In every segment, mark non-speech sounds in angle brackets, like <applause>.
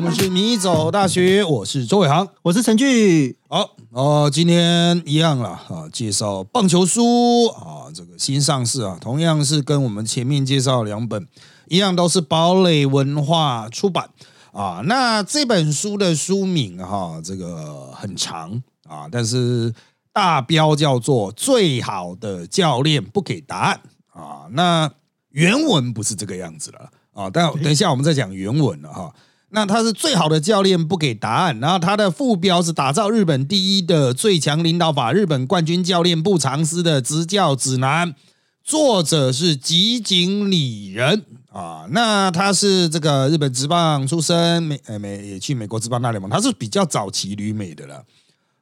我们是米走大学，我是周伟航，我是陈俊。好，哦，今天一样了啊，介绍棒球书啊，这个新上市啊，同样是跟我们前面介绍两本一样，都是堡垒文化出版啊。那这本书的书名哈，这个很长啊，但是大标叫做《最好的教练不给答案》啊。那原文不是这个样子了啊，但等一下我们再讲原文了哈。那他是最好的教练不给答案，然后他的副标是打造日本第一的最强领导法，日本冠军教练不藏私的执教指南。作者是吉井理人啊，那他是这个日本职棒出身，美呃美也去美国职棒大联盟，他是比较早期旅美的了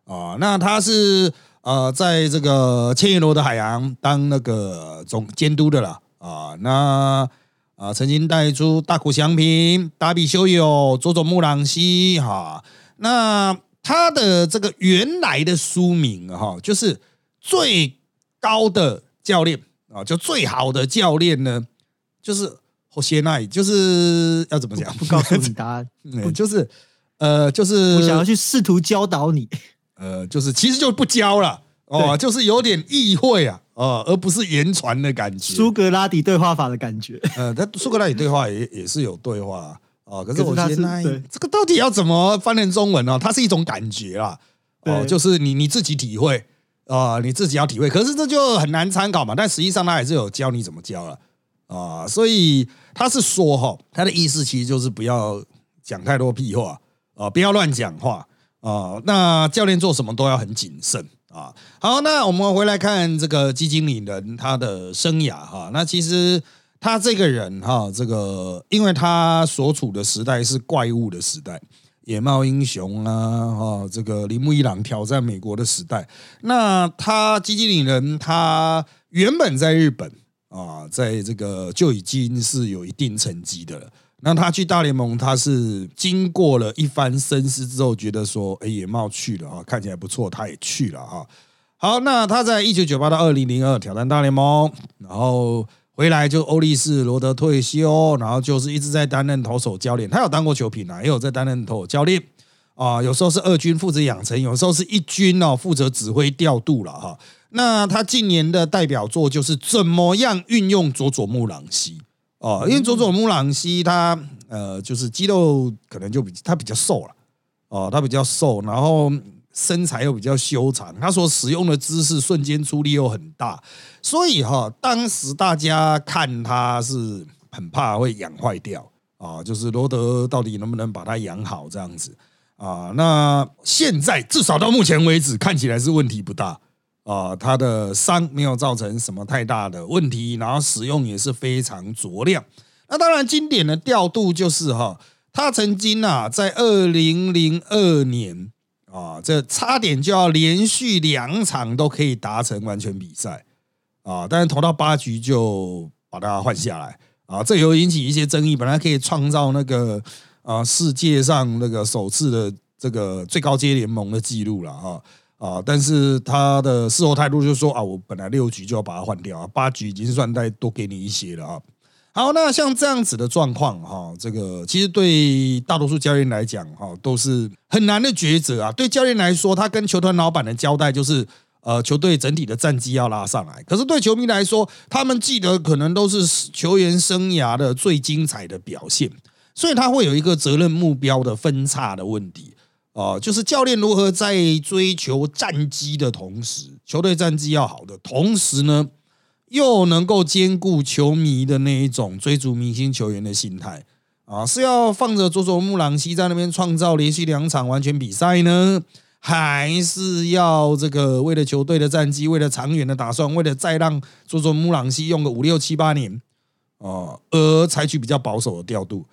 啊。那他是呃在这个千叶罗的海洋当那个总监督的了啊，那。啊，曾经带出大谷翔平、达比修友、佐佐木朗希，哈，那他的这个原来的书名哈，就是最高的教练啊，就最好的教练呢，就是后谢奈，就是要怎么讲？<laughs> 不告诉你答案，<laughs> 就是呃，就是我想要去试图教导你，呃，就是其实就不教了哦，就是有点意会啊。哦，而不是言传的感觉，苏格拉底对话法的感觉。呃，他苏格拉底对话也也是有对话哦，可是我觉得这个到底要怎么翻成中文呢？它是一种感觉啦，哦，就是你你自己体会啊，你自己要体会。可是这就很难参考嘛。但实际上他还是有教你怎么教了啊，所以他是说哈，他的意思其实就是不要讲太多屁话啊，不要乱讲话啊。那教练做什么都要很谨慎。啊，好，那我们回来看这个基金经理人他的生涯哈。那其实他这个人哈，这个因为他所处的时代是怪物的时代，野猫英雄啊，哈，这个铃木一朗挑战美国的时代。那他基金经理人他原本在日本啊，在这个就已经是有一定成绩的了。那他去大联盟，他是经过了一番深思之后，觉得说，哎，野茂去了啊，看起来不错，他也去了啊。好，那他在一九九八到二零零二挑战大联盟，然后回来就欧力士罗德退休，然后就是一直在担任投手教练。他有当过球评啊，也有在担任投手教练啊。有时候是二军负责养成，有时候是一军哦负责指挥调度了哈。那他近年的代表作就是怎么样运用佐佐木朗希。哦，因为佐佐木朗希他呃，就是肌肉可能就比他比较瘦了，哦，他比较瘦，然后身材又比较修长，他所使用的姿势瞬间出力又很大，所以哈，当时大家看他是很怕会养坏掉啊，就是罗德到底能不能把他养好这样子啊？那现在至少到目前为止看起来是问题不大。啊，他的伤没有造成什么太大的问题，然后使用也是非常着量。那当然，经典的调度就是哈，他曾经啊，在二零零二年啊，这差点就要连续两场都可以达成完全比赛啊，但是投到八局就把他换下来啊，这有引起一些争议。本来可以创造那个啊世界上那个首次的这个最高阶联盟的记录了哈。啊！但是他的事后态度就是说啊，我本来六局就要把它换掉啊，八局已经算再多给你一些了啊。好，那像这样子的状况哈，这个其实对大多数教练来讲哈，都是很难的抉择啊。对教练来说，他跟球团老板的交代就是，呃，球队整体的战绩要拉上来。可是对球迷来说，他们记得可能都是球员生涯的最精彩的表现，所以他会有一个责任目标的分叉的问题。哦，就是教练如何在追求战绩的同时，球队战绩要好的同时呢，又能够兼顾球迷的那一种追逐明星球员的心态啊？是要放着佐佐木朗希在那边创造连续两场完全比赛呢，还是要这个为了球队的战绩，为了长远的打算，为了再让佐佐木朗希用个五六七八年啊，而采取比较保守的调度？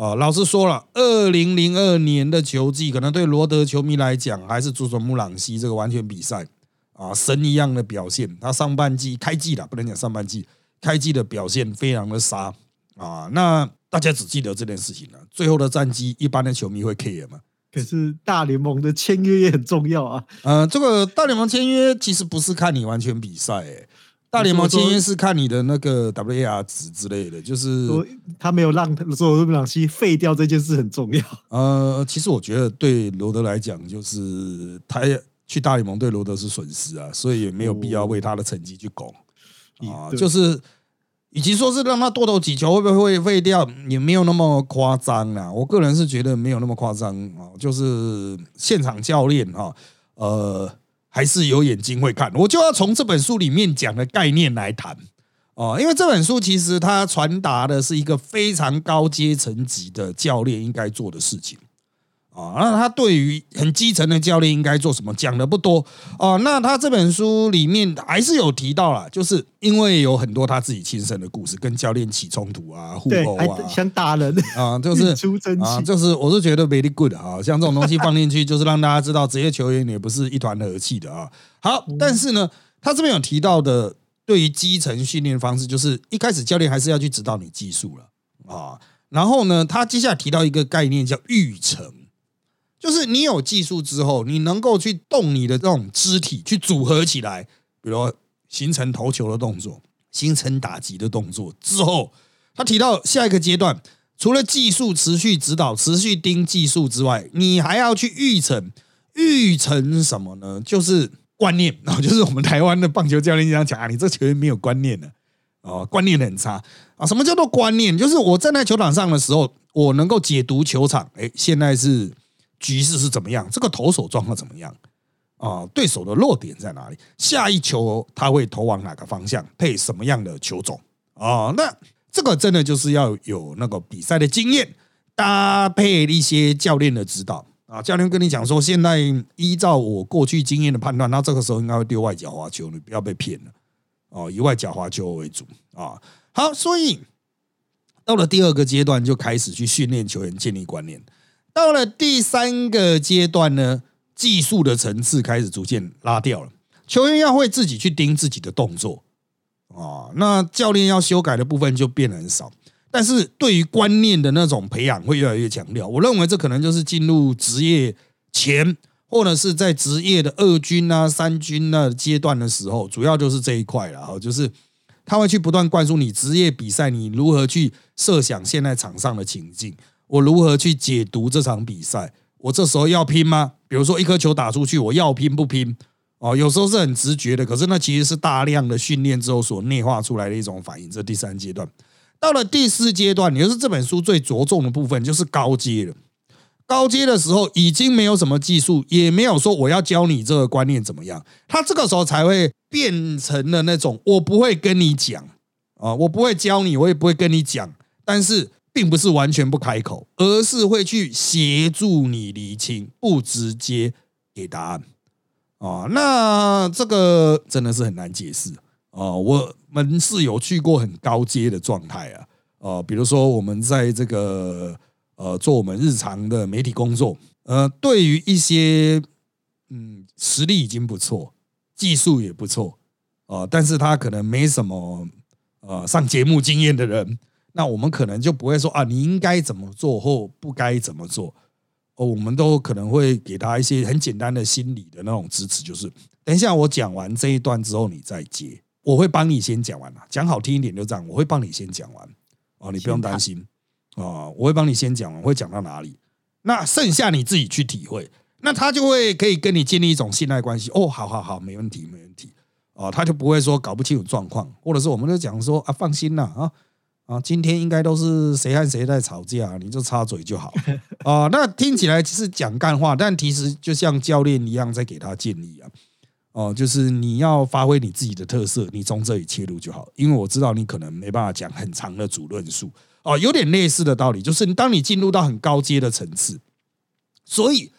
啊，老师说了，二零零二年的球季可能对罗德球迷来讲，还是佐佐木朗西这个完全比赛啊，神一样的表现。他上半季开季了，不能讲上半季开季的表现非常的杀啊。那大家只记得这件事情了，最后的战绩，一般的球迷会 care 吗？可是大联盟的签约也很重要啊。呃，这个大联盟签约其实不是看你完全比赛，大联盟签约是看你的那个 WAR 值之类的，就是他没有让说罗德朗西废掉这件事很重要。呃，其实我觉得对罗德来讲，就是他去大联盟对罗德是损失啊，所以也没有必要为他的成绩去拱啊。就是以及说是让他多投几球会不会会废掉，也没有那么夸张啊。我个人是觉得没有那么夸张啊，就是现场教练哈，呃。还是有眼睛会看，我就要从这本书里面讲的概念来谈哦，因为这本书其实它传达的是一个非常高阶层级的教练应该做的事情。啊，那他对于很基层的教练应该做什么讲的不多哦。那他这本书里面还是有提到了，就是因为有很多他自己亲身的故事，跟教练起冲突啊、互殴啊，想打人啊，就是啊，就是我是觉得 very good 啊，像这种东西放进去，就是让大家知道职业球员也不是一团和气的啊。好，但是呢，他这边有提到的，对于基层训练方式，就是一开始教练还是要去指导你技术了啊。然后呢，他接下来提到一个概念叫育成。就是你有技术之后，你能够去动你的这种肢体去组合起来，比如形成投球的动作，形成打击的动作之后，他提到下一个阶段，除了技术持续指导、持续盯技术之外，你还要去育成，育成什么呢？就是观念啊，就是我们台湾的棒球教练经常讲啊，你这球员没有观念的哦，观念很差啊。什么叫做观念？就是我站在球场上的时候，我能够解读球场。哎，现在是。局势是怎么样？这个投手状况怎么样？啊，对手的弱点在哪里？下一球他会投往哪个方向？配什么样的球种？啊，那这个真的就是要有那个比赛的经验，搭配一些教练的指导啊。教练跟你讲说，现在依照我过去经验的判断，那这个时候应该会丢外角滑球，你不要被骗了哦，以外角滑球为主啊。好，所以到了第二个阶段，就开始去训练球员建立观念。到了第三个阶段呢，技术的层次开始逐渐拉掉了，球员要会自己去盯自己的动作啊，那教练要修改的部分就变得很少，但是对于观念的那种培养会越来越强调。我认为这可能就是进入职业前，或者是在职业的二军啊、三军那阶段的时候，主要就是这一块了哈，就是他会去不断灌输你职业比赛，你如何去设想现在场上的情境。我如何去解读这场比赛？我这时候要拼吗？比如说一颗球打出去，我要拼不拼？哦，有时候是很直觉的，可是那其实是大量的训练之后所内化出来的一种反应。这第三阶段，到了第四阶段，也就是这本书最着重的部分，就是高阶了。高阶的时候已经没有什么技术，也没有说我要教你这个观念怎么样，他这个时候才会变成了那种我不会跟你讲啊，我不会教你，我也不会跟你讲，但是。并不是完全不开口，而是会去协助你厘清，不直接给答案啊。那这个真的是很难解释啊。我们是有去过很高阶的状态啊，呃，比如说我们在这个呃做我们日常的媒体工作，呃，对于一些嗯实力已经不错，技术也不错啊，但是他可能没什么呃上节目经验的人。那我们可能就不会说啊，你应该怎么做或不该怎么做。哦，我们都可能会给他一些很简单的心理的那种支持，就是等一下我讲完这一段之后你再接，我会帮你先讲完了，讲好听一点就这样，我会帮你先讲完。哦，你不用担心。哦，我会帮你先讲完，会讲到哪里，那剩下你自己去体会，那他就会可以跟你建立一种信赖关系哦，好好好，没问题没问题。哦，他就不会说搞不清楚状况，或者是我们就讲说啊，放心了啊。啊，今天应该都是谁和谁在吵架，你就插嘴就好 <laughs> 啊。那听起来是讲干话，但其实就像教练一样在给他建议啊。哦，就是你要发挥你自己的特色，你从这里切入就好。因为我知道你可能没办法讲很长的主论述哦，有点类似的道理，就是当你进入到很高阶的层次，所以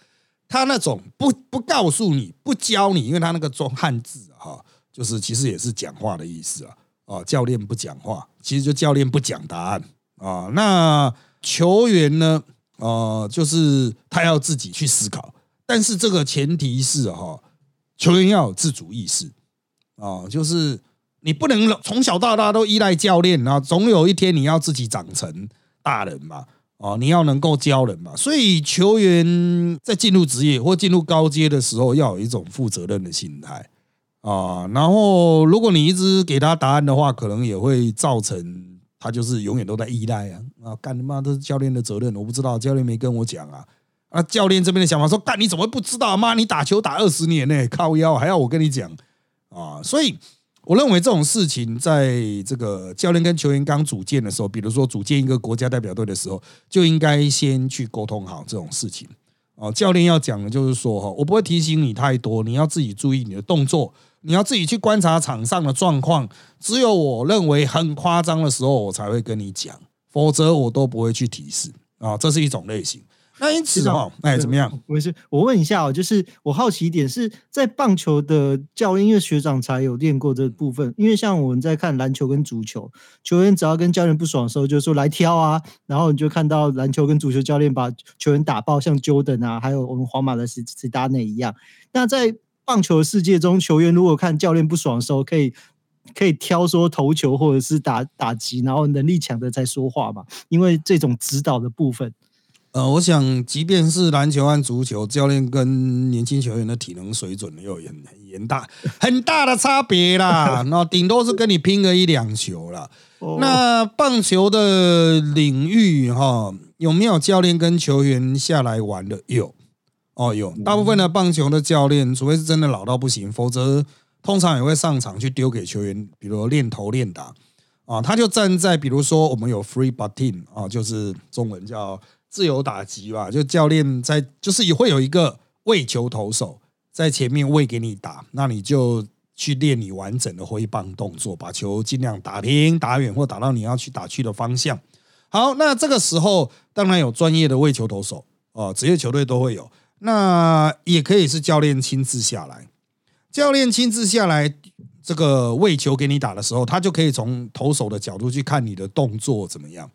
他那种不不告诉你不教你，因为他那个中汉字哈，就是其实也是讲话的意思啊。啊，教练不讲话，其实就教练不讲答案啊。那球员呢？呃，就是他要自己去思考，但是这个前提是哈，球员要有自主意识啊。就是你不能从小到大都依赖教练啊，总有一天你要自己长成大人嘛。啊，你要能够教人嘛。所以球员在进入职业或进入高阶的时候，要有一种负责任的心态。啊。然后如果你一直给他答案的话，可能也会造成他就是永远都在依赖啊啊！干他妈都是教练的责任，我不知道，教练没跟我讲啊啊！教练这边的想法说，干你怎么不知道？妈，你打球打二十年呢，靠腰还要我跟你讲啊？所以。我认为这种事情，在这个教练跟球员刚组建的时候，比如说组建一个国家代表队的时候，就应该先去沟通好这种事情。哦，教练要讲的就是说，哈，我不会提醒你太多，你要自己注意你的动作，你要自己去观察场上的状况。只有我认为很夸张的时候，我才会跟你讲，否则我都不会去提示。啊，这是一种类型。那因此哈，哎，怎么样？我是我问一下哦，就是我好奇一点，是在棒球的教练，因为学长才有练过这部分。因为像我们在看篮球跟足球，球员只要跟教练不爽的时候，就说来挑啊，然后你就看到篮球跟足球教练把球员打爆，像 Jordan 啊，还有我们皇马的史史达内一样。那在棒球世界中，球员如果看教练不爽的时候，可以可以挑说投球或者是打打击，然后能力强的再说话嘛？因为这种指导的部分。呃，我想，即便是篮球和足球，教练跟年轻球员的体能水准又有很很严大很大的差别啦。<laughs> 那顶多是跟你拼个一两球了。那棒球的领域哈，有没有教练跟球员下来玩的？有哦，有。大部分的棒球的教练，除非是真的老到不行，否则通常也会上场去丢给球员，比如练投练打啊。他就站在，比如说我们有 free batting 啊，就是中文叫。自由打击吧，就教练在，就是也会有一个喂球投手在前面喂给你打，那你就去练你完整的挥棒动作，把球尽量打平、打远或打到你要去打去的方向。好，那这个时候当然有专业的喂球投手哦，职业球队都会有，那也可以是教练亲自下来，教练亲自下来这个喂球给你打的时候，他就可以从投手的角度去看你的动作怎么样。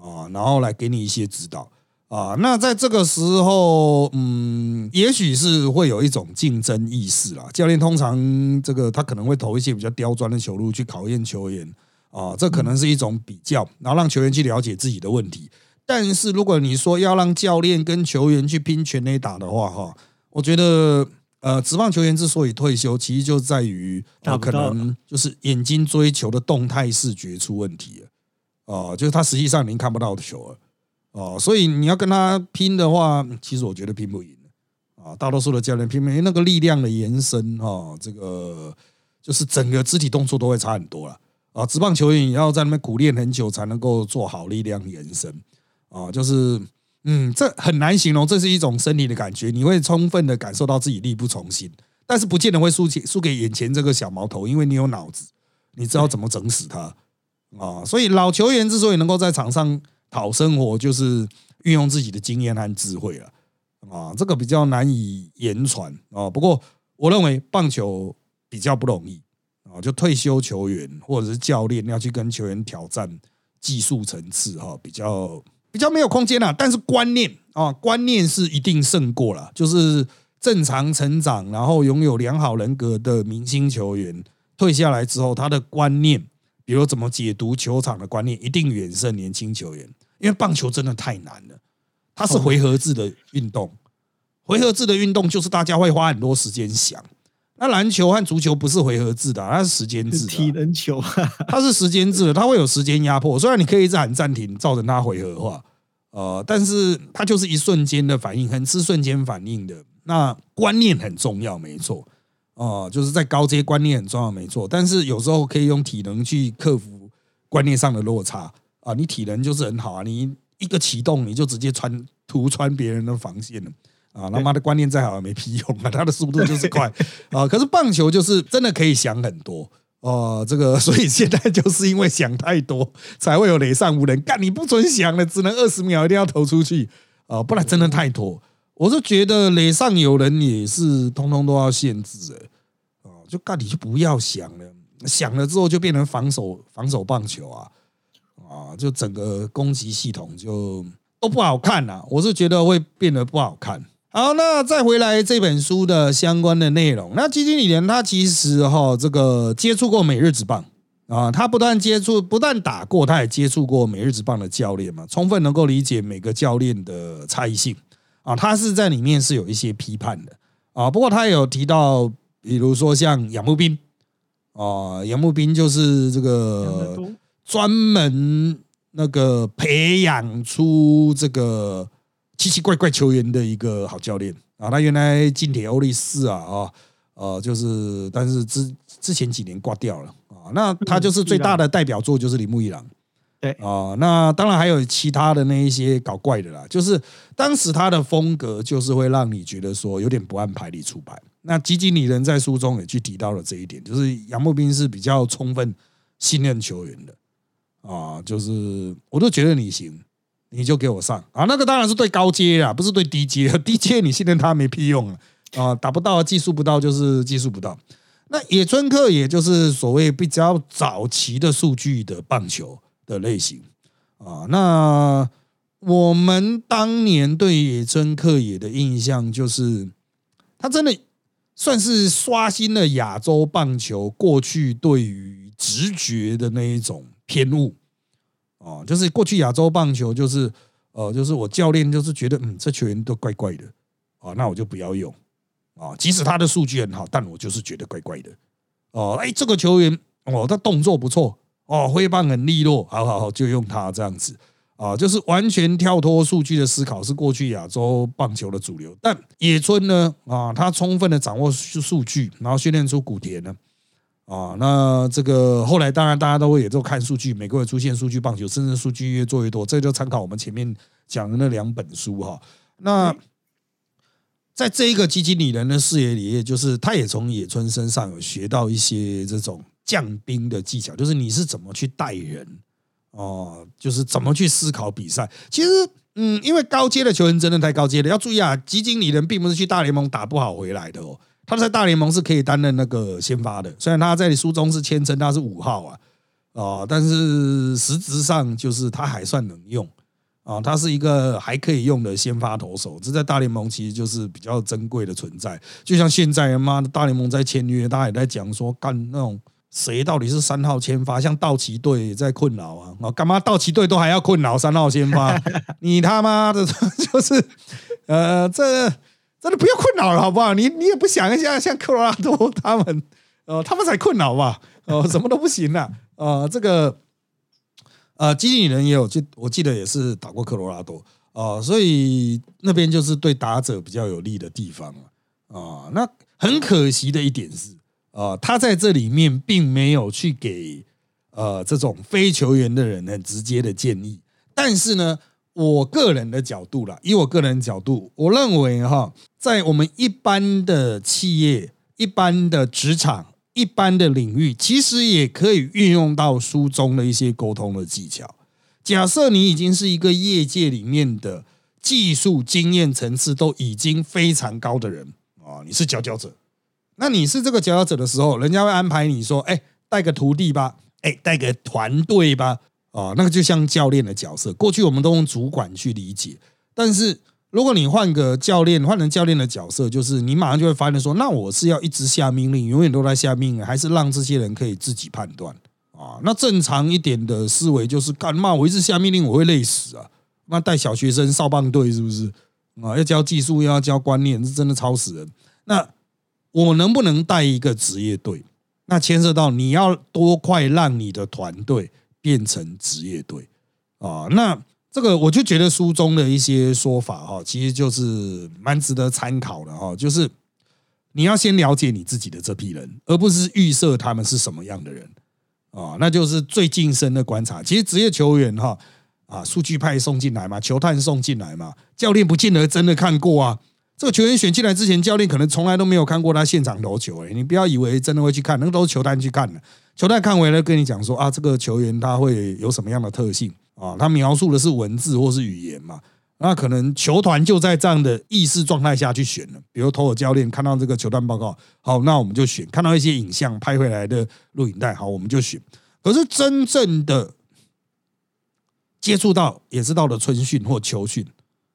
啊，然后来给你一些指导啊。那在这个时候，嗯，也许是会有一种竞争意识啦。教练通常这个他可能会投一些比较刁钻的球路去考验球员啊，这可能是一种比较，然后让球员去了解自己的问题。但是如果你说要让教练跟球员去拼全垒打的话，哈，我觉得呃，职棒球员之所以退休，其实就在于他可能就是眼睛追求的动态视觉出问题了。哦，就是他实际上您看不到球了，哦，所以你要跟他拼的话，其实我觉得拼不赢啊，大多数的教练拼不赢，那个力量的延伸，哈，这个就是整个肢体动作都会差很多了。啊，职棒球员也要在那边苦练很久才能够做好力量延伸。啊，就是，嗯，这很难形容，这是一种生理的感觉，你会充分的感受到自己力不从心，但是不见得会输给输给眼前这个小毛头，因为你有脑子，你知道怎么整死他。啊，所以老球员之所以能够在场上讨生活，就是运用自己的经验和智慧了。啊，这个比较难以言传啊。不过我认为棒球比较不容易啊，就退休球员或者是教练要去跟球员挑战技术层次哈，比较比较没有空间啊。但是观念啊，观念是一定胜过了。就是正常成长，然后拥有良好人格的明星球员退下来之后，他的观念。比如怎么解读球场的观念，一定远胜年轻球员，因为棒球真的太难了。它是回合制的运动，回合制的运动就是大家会花很多时间想。那篮球和足球不是回合制的，它是时间制的。体能球，它是时间制的，它会有时间压迫。虽然你可以一直喊暂停，造成它回合化，呃，但是它就是一瞬间的反应，很吃瞬间反应的。那观念很重要，没错。哦，就是在高阶观念很重要，没错。但是有时候可以用体能去克服观念上的落差啊。你体能就是很好啊，你一个启动你就直接穿突穿别人的防线了啊。他妈的观念再好也没屁用啊，<laughs> 他的速度就是快啊。可是棒球就是真的可以想很多哦。这个所以现在就是因为想太多，才会有垒上无人干。你不准想了，只能二十秒一定要投出去啊，不然真的太拖。我是觉得垒上有人也是通通都要限制哎，哦，就干你就不要想了，想了之后就变成防守防守棒球啊，啊，就整个攻击系统就都不好看了。我是觉得会变得不好看。好，那再回来这本书的相关的内容，那基金理人他其实哈这个接触过美日之棒啊，他不但接触不但打过，他也接触过美日之棒的教练嘛，充分能够理解每个教练的差异性。啊，他是在里面是有一些批判的。啊，不过他有提到比如说像杨木斌啊，杨木斌就是这个专门那个培养出这个奇奇怪怪球员的一个好教练啊。他原来进铁欧力士啊啊呃，就是但是之之前几年挂掉了啊。那他就是最大的代表作就是铃木一郎。对啊，那当然还有其他的那一些搞怪的啦，就是当时他的风格就是会让你觉得说有点不按牌理出牌。那吉吉里人在书中也去提到了这一点，就是杨木斌是比较充分信任球员的啊，就是我都觉得你行，你就给我上啊。那个当然是对高阶啊，不是对低阶，<laughs> 低阶你信任他没屁用啊啊，打不到技术不到就是技术不到。那野村克也就是所谓比较早期的数据的棒球。的类型啊，那我们当年对野村克也的印象就是，他真的算是刷新了亚洲棒球过去对于直觉的那一种偏误啊，就是过去亚洲棒球就是呃，就是我教练就是觉得嗯，这球员都怪怪的啊，那我就不要用啊，即使他的数据很好，但我就是觉得怪怪的哦，哎，这个球员哦，他动作不错。哦，挥棒很利落，好好好，就用他这样子啊，就是完全跳脱数据的思考，是过去亚洲棒球的主流。但野村呢，啊，他充分的掌握数据，然后训练出古田呢，啊，那这个后来当然大家都会也都看数据，美国也出现数据棒球，甚至数据越做越多，这就参考我们前面讲的那两本书哈。那在这一个基金理人的视野里，就是他也从野村身上有学到一些这种。降兵的技巧就是你是怎么去带人哦，就是怎么去思考比赛。其实，嗯，因为高阶的球员真的太高阶了，要注意啊。基金理人并不是去大联盟打不好回来的哦，他在大联盟是可以担任那个先发的。虽然他在书中是签称他是五号啊，啊，但是实质上就是他还算能用啊，他是一个还可以用的先发投手。这在大联盟其实就是比较珍贵的存在。就像现在，妈的，大联盟在签约，大家也在讲说干那种。谁到底是三号先发？像道奇队也在困扰啊！啊，干嘛道奇队都还要困扰三号先发？<laughs> 你他妈的，就是呃，这真的不要困扰了，好不好？你你也不想一下，像科罗拉多他们，呃，他们才困扰吧？呃，<laughs> 什么都不行了。呃，这个呃，基金人也有，记我记得也是打过科罗拉多啊，所以那边就是对打者比较有利的地方啊。那很可惜的一点是。啊，他在这里面并没有去给呃这种非球员的人很直接的建议，但是呢，我个人的角度啦，以我个人角度，我认为哈，在我们一般的企业、一般的职场、一般的领域，其实也可以运用到书中的一些沟通的技巧。假设你已经是一个业界里面的技术经验层次都已经非常高的人啊，你是佼佼者。那你是这个佼佼者的时候，人家会安排你说：“哎，带个徒弟吧，哎，带个团队吧。”啊，那个就像教练的角色。过去我们都用主管去理解，但是如果你换个教练，换成教练的角色，就是你马上就会发现说：“那我是要一直下命令，永远都在下命令，还是让这些人可以自己判断？”啊，那正常一点的思维就是：干嘛我一直下命令，我会累死啊！那带小学生少棒队是不是啊？要教技术，要教观念，是真的超死人。那我能不能带一个职业队？那牵涉到你要多快让你的团队变成职业队啊？那这个我就觉得书中的一些说法哈，其实就是蛮值得参考的哈。就是你要先了解你自己的这批人，而不是预设他们是什么样的人啊。那就是最近身的观察。其实职业球员哈啊，数据派送进来嘛，球探送进来嘛，教练不见得真的看过啊。这个球员选进来之前，教练可能从来都没有看过他现场投球。哎，你不要以为真的会去看，那个都是球探去看的。球探看回来跟你讲说啊，这个球员他会有什么样的特性啊？他描述的是文字或是语言嘛？那可能球团就在这样的意识状态下去选了。比如投尔教练看到这个球探报告，好，那我们就选；看到一些影像拍回来的录影带，好，我们就选。可是真正的接触到，也是到了春训或秋训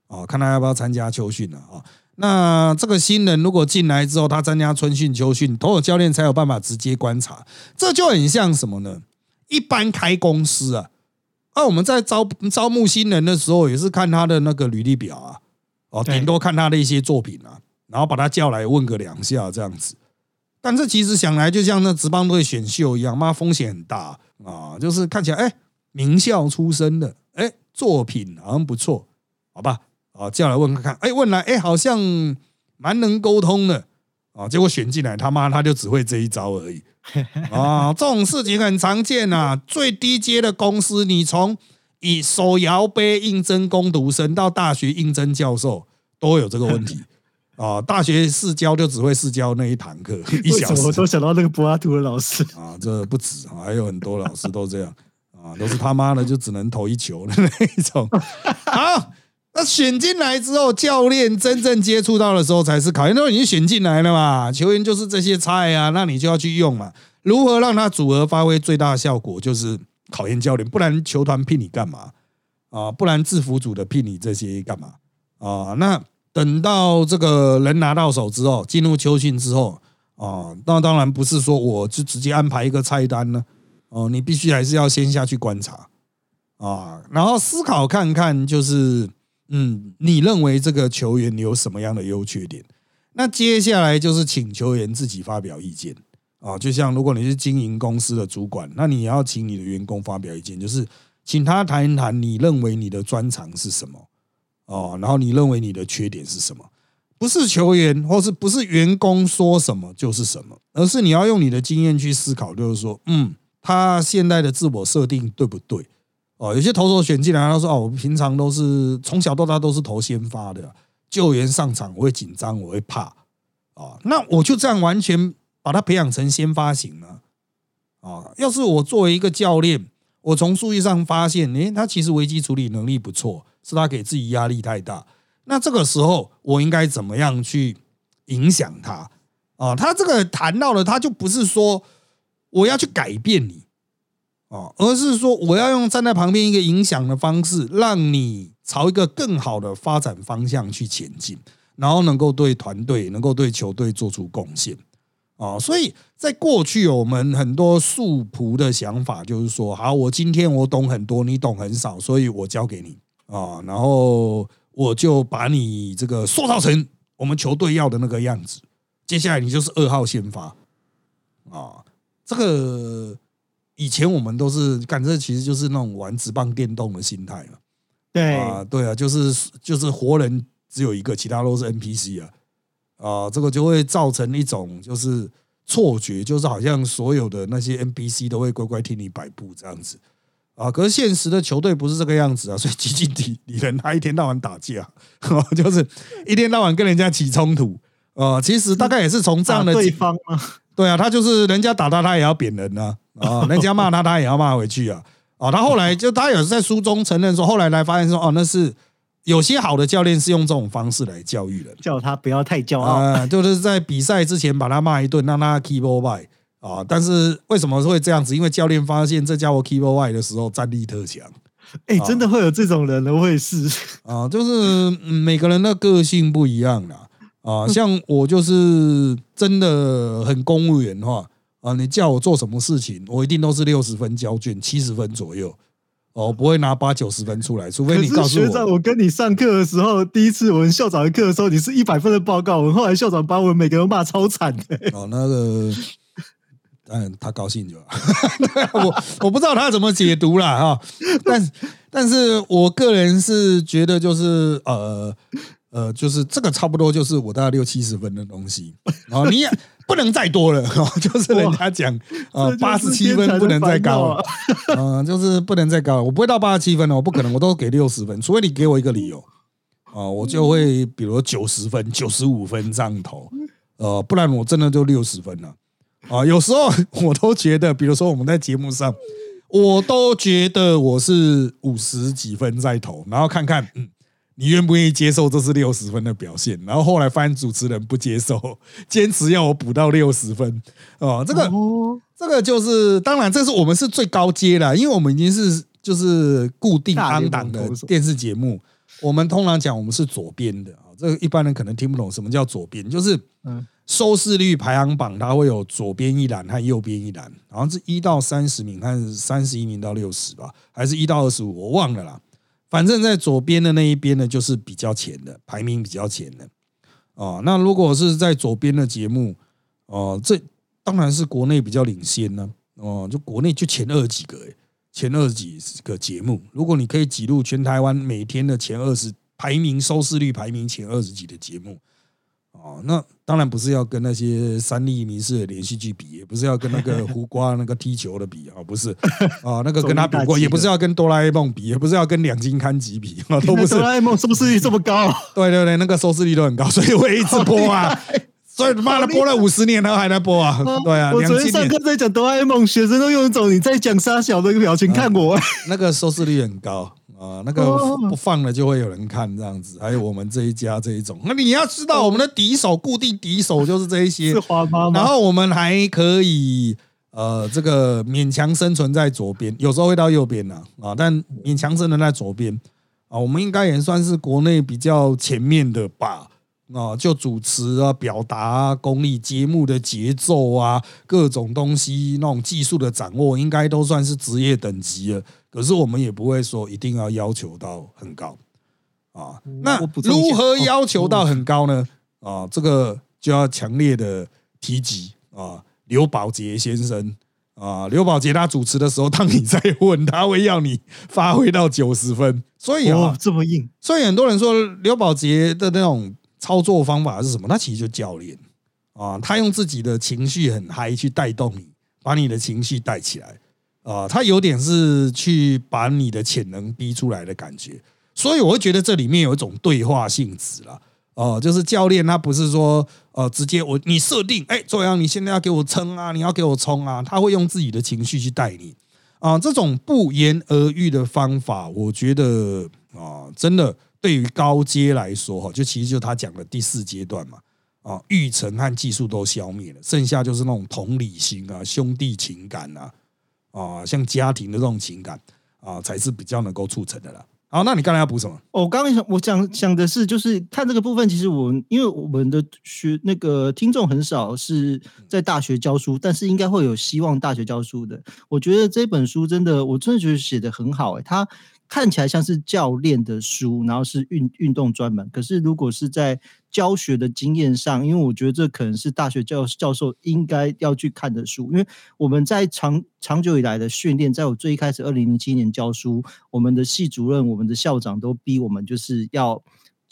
啊，看他要不要参加秋训了啊。那这个新人如果进来之后，他参加春训、秋训，投手教练才有办法直接观察。这就很像什么呢？一般开公司啊，啊，我们在招招募新人的时候，也是看他的那个履历表啊，哦，顶多看他的一些作品啊，然后把他叫来问个两下这样子。但这其实想来就像那职棒队选秀一样，妈风险很大啊！就是看起来哎，名校出身的，哎，作品好像不错，好吧？啊，叫来问看看，哎，问来哎，好像蛮能沟通的啊。结果选进来，他妈他就只会这一招而已 <laughs> 啊！这种事情很常见呐。最低阶的公司，你从以手摇杯应征攻读生到大学应征教授，都有这个问题。<laughs> 啊，大学试教就只会试教那一堂课，一小时。我都想到那个柏拉图的老师啊，这不止啊，还有很多老师都这样啊，都是他妈的就只能投一球的那一种。好，那选进来之后，教练真正接触到的时候才是考验。都已经选进来了嘛，球员就是这些菜啊，那你就要去用嘛。如何让他组合发挥最大效果，就是考验教练，不然球团聘你干嘛啊？不然制服组的聘你这些干嘛啊？那。等到这个人拿到手之后，进入秋训之后啊，那当然不是说我就直接安排一个菜单呢，哦，你必须还是要先下去观察啊，然后思考看看，就是嗯，你认为这个球员你有什么样的优缺点？那接下来就是请球员自己发表意见啊，就像如果你是经营公司的主管，那你要请你的员工发表意见，就是请他谈一谈你认为你的专长是什么。哦，然后你认为你的缺点是什么？不是球员或是不是员工说什么就是什么，而是你要用你的经验去思考，就是说，嗯，他现在的自我设定对不对？哦，有些投手选进来，他说：“哦，我平常都是从小到大都是投先发的，救援上场我会紧张，我会怕啊。”那我就这样完全把他培养成先发型了啊！要是我作为一个教练，我从数据上发现，诶，他其实危机处理能力不错。是他给自己压力太大，那这个时候我应该怎么样去影响他啊？他这个谈到了，他就不是说我要去改变你啊，而是说我要用站在旁边一个影响的方式，让你朝一个更好的发展方向去前进，然后能够对团队、能够对球队做出贡献啊。所以在过去，我们很多素朴的想法就是说，好，我今天我懂很多，你懂很少，所以我交给你。啊，然后我就把你这个塑造成我们球队要的那个样子，接下来你就是二号先发啊。这个以前我们都是干这，其实就是那种玩直棒电动的心态嘛。对啊，对啊，就是就是活人只有一个，其他都是 NPC 啊。啊，这个就会造成一种就是错觉，就是好像所有的那些 NPC 都会乖乖听你摆布这样子。啊！可是现实的球队不是这个样子啊，<laughs> 所以激进体里人他一天到晚打架，<laughs> 就是一天到晚跟人家起冲突啊。其实大概也是从这样的对方啊，对啊，他就是人家打他，他也要扁人啊啊！人家骂他，他也要骂回去啊啊！他后来就他有在书中承认说，后来来发现说，哦，那是有些好的教练是用这种方式来教育人，叫他不要太骄傲，就是在比赛之前把他骂一顿，让他 keep away。啊！但是为什么会这样子？因为教练发现这家伙 keep away 的时候战力特强。哎，真的会有这种人的会是啊，就是每个人的个性不一样啦。啊，像我就是真的很公务员的话啊，你叫我做什么事情，我一定都是六十分交卷，七十分左右哦，不会拿八九十分出来，除非你告诉我。学长，我跟你上课的时候，第一次我们校长的课的时候，你是一百分的报告，我后来校长把我们每个人骂超惨的。哦，那个。嗯，他高兴就好。<laughs> 我我不知道他怎么解读啦。哈，但但是我个人是觉得就是呃呃，就是这个差不多就是我大概六七十分的东西。然后，你也不能再多了哦，就是人家讲啊，八十七分不能再高了，嗯，就是不能再高了，我不会到八十七分了，我不可能，我都给六十分，除非你给我一个理由。啊，我就会比如九十分、九十五分这样投，呃，不然我真的就六十分了。啊，有时候我都觉得，比如说我们在节目上，我都觉得我是五十几分在投，然后看看，嗯，你愿不愿意接受这是六十分的表现？然后后来发现主持人不接受，<laughs> 坚持要我补到六十分。哦，这个，这个就是，当然这是我们是最高阶了，因为我们已经是就是固定安档的电视节目，我们通常讲我们是左边的啊，这个一般人可能听不懂什么叫左边，就是嗯。收视率排行榜，它会有左边一栏和右边一栏，好像是一到三十名，看是三十一名到六十吧，还是一到二十五，我忘了啦。反正，在左边的那一边呢，就是比较前的，排名比较前的。哦，那如果是在左边的节目，哦，这当然是国内比较领先呢。哦，就国内就前二几个，前二几个节目，如果你可以挤入全台湾每天的前二十排名收视率排名前二十几的节目。哦，那当然不是要跟那些三立民视的连续剧比，也不是要跟那个胡瓜那个踢球的比啊，不是啊，<laughs> 那个跟他比过，也不是要跟哆啦 A 梦比，也不是要跟两金刊吉比啊，都不是。哆啦 A 梦收视率这么高？对对对，那个收视率都很高，所以我一直播啊，所以妈的播了 <laughs> 五十年了还在播啊，对啊。我昨天上课在讲哆啦 A 梦，学生都用一种你在讲沙小的一个表情看我，那个收视率很高。啊，那个不放了就会有人看这样子，还有我们这一家这一种。那你要知道，我们的敌手固定敌手就是这一些，是花妈然后我们还可以呃，这个勉强生存在左边，有时候会到右边呢啊，但勉强生存在左边啊，我们应该也算是国内比较前面的吧。啊，就主持啊，表达啊，功力节目的节奏啊，各种东西那种技术的掌握，应该都算是职业等级了。可是我们也不会说一定要要求到很高啊。那如何要求到很高呢？啊，这个就要强烈的提及啊，刘宝杰先生啊，刘宝杰他主持的时候，当你在问，他会要你发挥到九十分。所以啊，这么硬。所以很多人说刘宝杰的那种。操作方法是什么？他其实就教练啊，他用自己的情绪很嗨去带动你，把你的情绪带起来啊，他有点是去把你的潜能逼出来的感觉，所以我会觉得这里面有一种对话性质了哦，就是教练他不是说呃直接我你设定哎周阳你现在要给我撑啊，你要给我冲啊，他会用自己的情绪去带你。啊，这种不言而喻的方法，我觉得啊真的。对于高阶来说，哈，就其实就他讲的第四阶段嘛，啊，育成和技术都消灭了，剩下就是那种同理心啊、兄弟情感啊，啊，像家庭的这种情感啊，才是比较能够促成的啦。好，那你刚才要补什么？我刚刚想，我想想的是，就是看这个部分，其实我因为我们的学那个听众很少是在大学教书，但是应该会有希望大学教书的。我觉得这本书真的，我真的觉得写的很好，哎，他。看起来像是教练的书，然后是运运动专门。可是如果是在教学的经验上，因为我觉得这可能是大学教教授应该要去看的书。因为我们在长长久以来的训练，在我最一开始二零零七年教书，我们的系主任、我们的校长都逼我们就是要。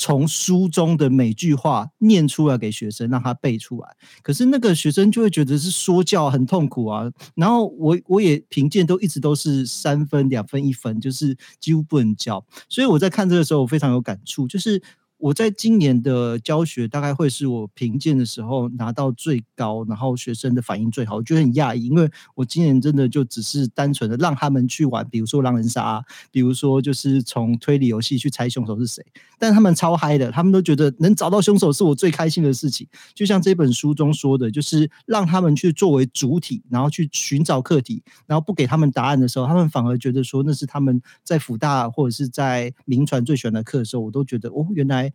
从书中的每句话念出来给学生，让他背出来。可是那个学生就会觉得是说教很痛苦啊。然后我我也评鉴都一直都是三分、两分、一分，就是几乎不能教。所以我在看这个时候，我非常有感触，就是。我在今年的教学大概会是我评鉴的时候拿到最高，然后学生的反应最好，我觉得很讶异，因为我今年真的就只是单纯的让他们去玩，比如说狼人杀，比如说就是从推理游戏去猜凶手是谁，但他们超嗨的，他们都觉得能找到凶手是我最开心的事情。就像这本书中说的，就是让他们去作为主体，然后去寻找课题，然后不给他们答案的时候，他们反而觉得说那是他们在辅大或者是在名传最喜欢的课的时候，我都觉得哦，原来。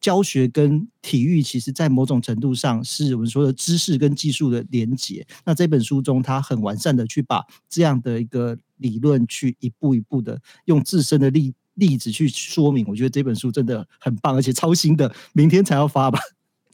教学跟体育，其实在某种程度上是我们说的知识跟技术的连结。那这本书中，它很完善的去把这样的一个理论，去一步一步的用自身的例例子去说明。我觉得这本书真的很棒，而且超新的，明天才要发吧。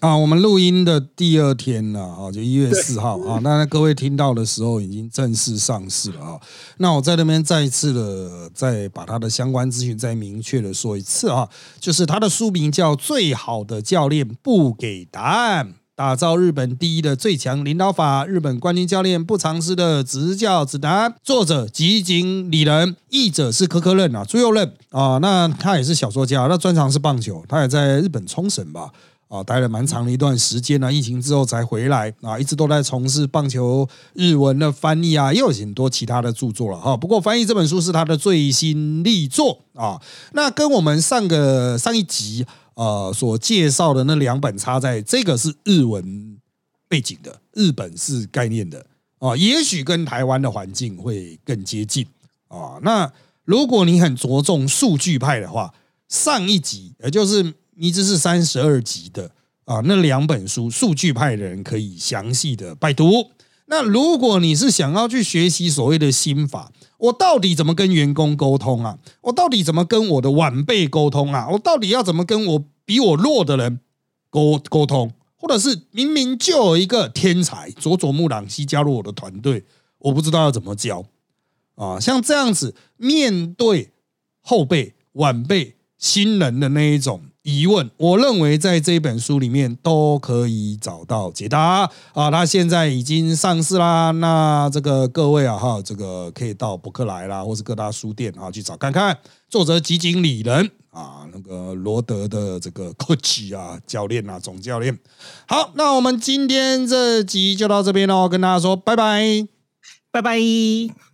啊，我们录音的第二天了啊，就一月四号啊。那各位听到的时候已经正式上市了啊。那我在那边再一次的再把它的相关资讯再明确的说一次啊，就是它的书名叫《最好的教练不给答案：打造日本第一的最强领导法》，日本冠军教练不尝试的执教指南。作者吉井理人，译者是柯柯任啊，朱佑任啊。那他也是小说家，那专长是棒球，他也在日本冲绳吧。啊，待了蛮长的一段时间呢，疫情之后才回来啊，一直都在从事棒球日文的翻译啊，也有很多其他的著作了哈。不过翻译这本书是他的最新力作啊。那跟我们上个上一集呃所介绍的那两本差在，这个是日文背景的，日本是概念的啊，也许跟台湾的环境会更接近啊。那如果你很着重数据派的话，上一集也就是。你这是三十二集的啊，那两本书，数据派的人可以详细的拜读。那如果你是想要去学习所谓的心法，我到底怎么跟员工沟通啊？我到底怎么跟我的晚辈沟通啊？我到底要怎么跟我比我弱的人沟沟通或者是明明就有一个天才佐佐木朗希加入我的团队，我不知道要怎么教啊。像这样子面对后辈、晚辈、新人的那一种。疑问，我认为在这本书里面都可以找到解答啊！它现在已经上市啦，那这个各位啊哈，这个可以到博客来啦，或是各大书店啊去找看看。作者基金理人啊，那个罗德的这个 coach 啊，教练啊，总教练。好，那我们今天这集就到这边喽，跟大家说拜拜，拜拜。